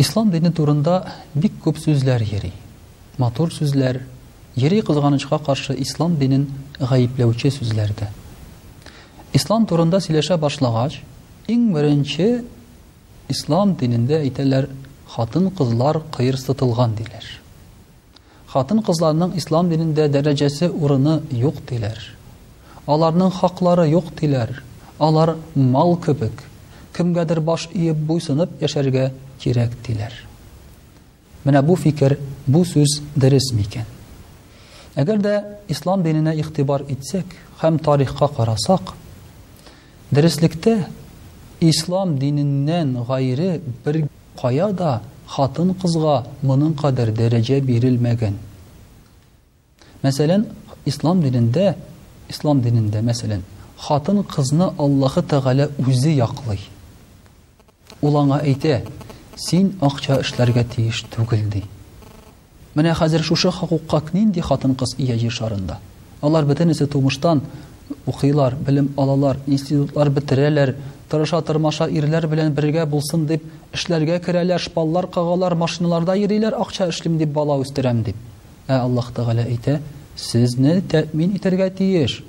Ислам дине турында бик күп сүзләр йөри. Матур сүзләр, йөри кызганычка каршы Ислам динен гаепләүче сүзләр дә. Ислам турында сөйләшә башлагач, иң беренче Ислам динендә әйтәләр, хатын-кызлар кыерсытылган диләр. Хатын-кызларның ислам динендә дәрәҗәсе, урыны юк диләр. Аларның хаклары юк диләр. Алар мал кебек, кемгәдер баш иеп буйсынып яшәргә кирәк диләр. Менә бу фикер, бу сүз дөрес микән? Әгәр дә ислам диненә игътибар итсәк һәм тарихка карасак, дөреслектә ислам диненнән гайре бер Кая да хатын-кызга моның кадәр дәрәҗә бирелмәгән. Мәсәлән, Ислам динендә, Ислам динендә, мәсәлән, хатын-кызны Аллаһы Тәгалә үзе яклый. Ул аңа әйтә, Син акча эшләргә тиеш түгел, ди. Менә хәзер шушы хокукка нинди хатын-кыз ия Җир шарында? Алар бөтенесе тумыштан укыйлар, белем алалар, институтлар бетерәләр, тырыша-тырмаша ирләр белән бергә булсын дип, эшләргә керәләр, шпаллар кагалар, машиналарда йөриләр, акча эшлим дип, бала үстерәм дип. Ә Аллаһ Тәгалә әйтә, Сезне тәэмин итәргә тиеш.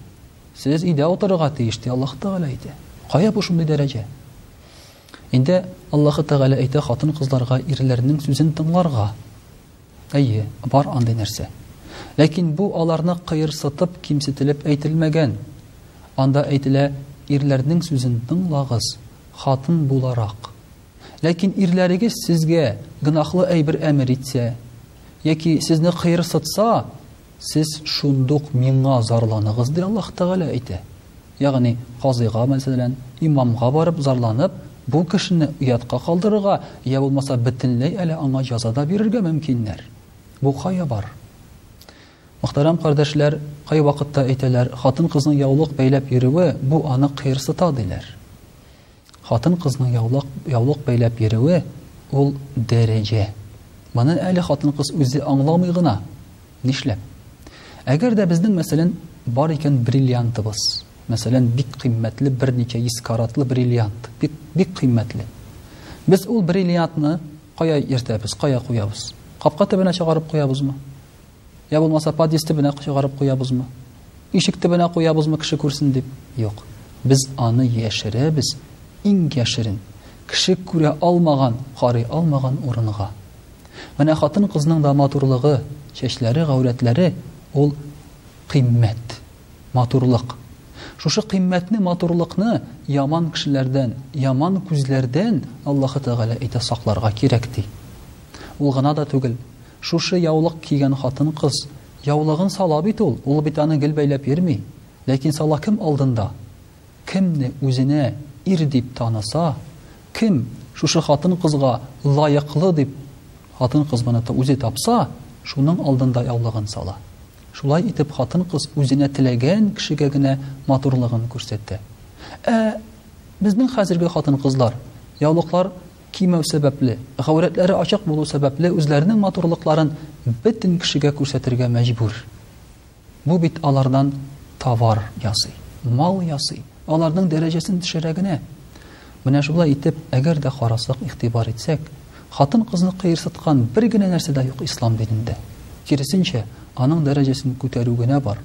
Сез өйдә утырырга тиеш, ди Аллаһ Тәгалә әйтә. Кая бу шундый дәрәҗә? Инде Аллаһы Тәгалә әйтә хатын-кызларга ирләрнең сүзен тыңларга. Әйе, бар андый нәрсә. Ләкин бу аларны кыерсытып, кимсетелеп әйтелмәгән. Анда әйтелә, ирләрнең сүзен тыңлагыз, хатын буларак. Ләкин ирләрегез сезгә гөнаһлы әйбер әмер итсә, яки сезне кыерсытса, сез шундук миңа зарланыгыз, ди Аллаһы Тәгалә әйтә. Ягъни, казыйга, мәсәлән, имамга барып зарланып, бу кешене оятка калдырырга йә булмаса бөтенләй әле аңа җәза да бирергә мөмкиннәр. Бу кая бар? Мөхтәрәм кардәшләр, кайвакытта әйтәләр, хатын-кызның яулык бәйләп йөрүе, бу аны кыерсыта, диләр. Хатын-кызның яулык, яулык бәйләп йөрүе, ул дәрәҗә. Моны әле хатын-кыз үзе аңламый гына. Нишләп? Әгәр дә безнең, мәсәлән, бар икән бриллиантыбыз, мәсәлән, бик кыйммәтле берничә йөз каратлы бриллиант, бик, бик кыйммәтле. Без ул бриллиантны кая йөртәбез, кая куябыз? Капка төбенә чыгарып куябызмы? Я булмаса подъезд төбенә чыгарып куябызмы? Ишек төбенә куябызмы кеше күрсен дип? Юк. Без аны яшерәбез иң яшерен, кеше күрә алмаган, карый алмаган урынга. Менә хатын-кызның да матурлыгы, чәчләре, гаурәтләре ул кыйммәт, матурлык. Шушы кыйммәтне, матурлыкны яман кешеләрдән, яман күзләрдән Аллаһы Тәгалә әйтә сакларга кирәк ди. Ул гына да түгел, Шушы яулык кигән хатын-кыз яулыгын сала бит ул, ул бит аны гел бәйләп йөрми. Ләкин сала кем алдында? Кемне үзенә ир дип таныса, кем шушы хатын-кызга лаеклы дип хатын-кыз моны үзе тапса, шуның алдында яулыгын сала. Шулай итеп хатын-кыз үзенә теләгән кешегә генә матурлыгын күрсәтә. Ә безнең хәзерге хатын-кызлар яулыклар кимәү сәбәпле, гаурәтләре ачык булу сәбәпле үзләренең матурлыкларын бөтен кешегә күрсәтергә мәҗбүр. Бу бит алардан товар ясый, мал ясый, аларның дәрәҗәсен төшерә генә. Менә шулай итеп, әгәр дә карасак, игътибар итсәк, хатын-кызны кыерсыткан бер генә нәрсә дә юк ислам динендә. Киресенчә, аның дәрәҗәсен күтәрү генә бар.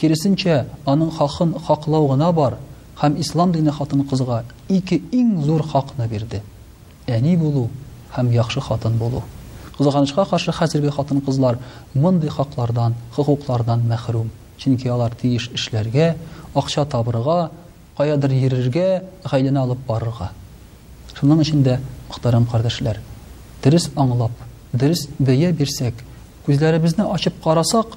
Киресенчә, аның хакын хаклау гына бар. Һәм ислам дине хатын-кызга ике иң зур хакны бирде, әни булу һәм яхшы хатын булу. Кызганычка каршы, хәзерге хатын-кызлар мондый хаклардан, хокуклардан мәхрүм, чөнки алар тиеш эшләргә, акча табырга, каядыр йөрергә, гаиләне алып барырга. Шуның өчен дә, мөхтәрәм кардәшләр, дөрес аңлап, дөрес бәя бирсәк, күзләребезне ачып карасак,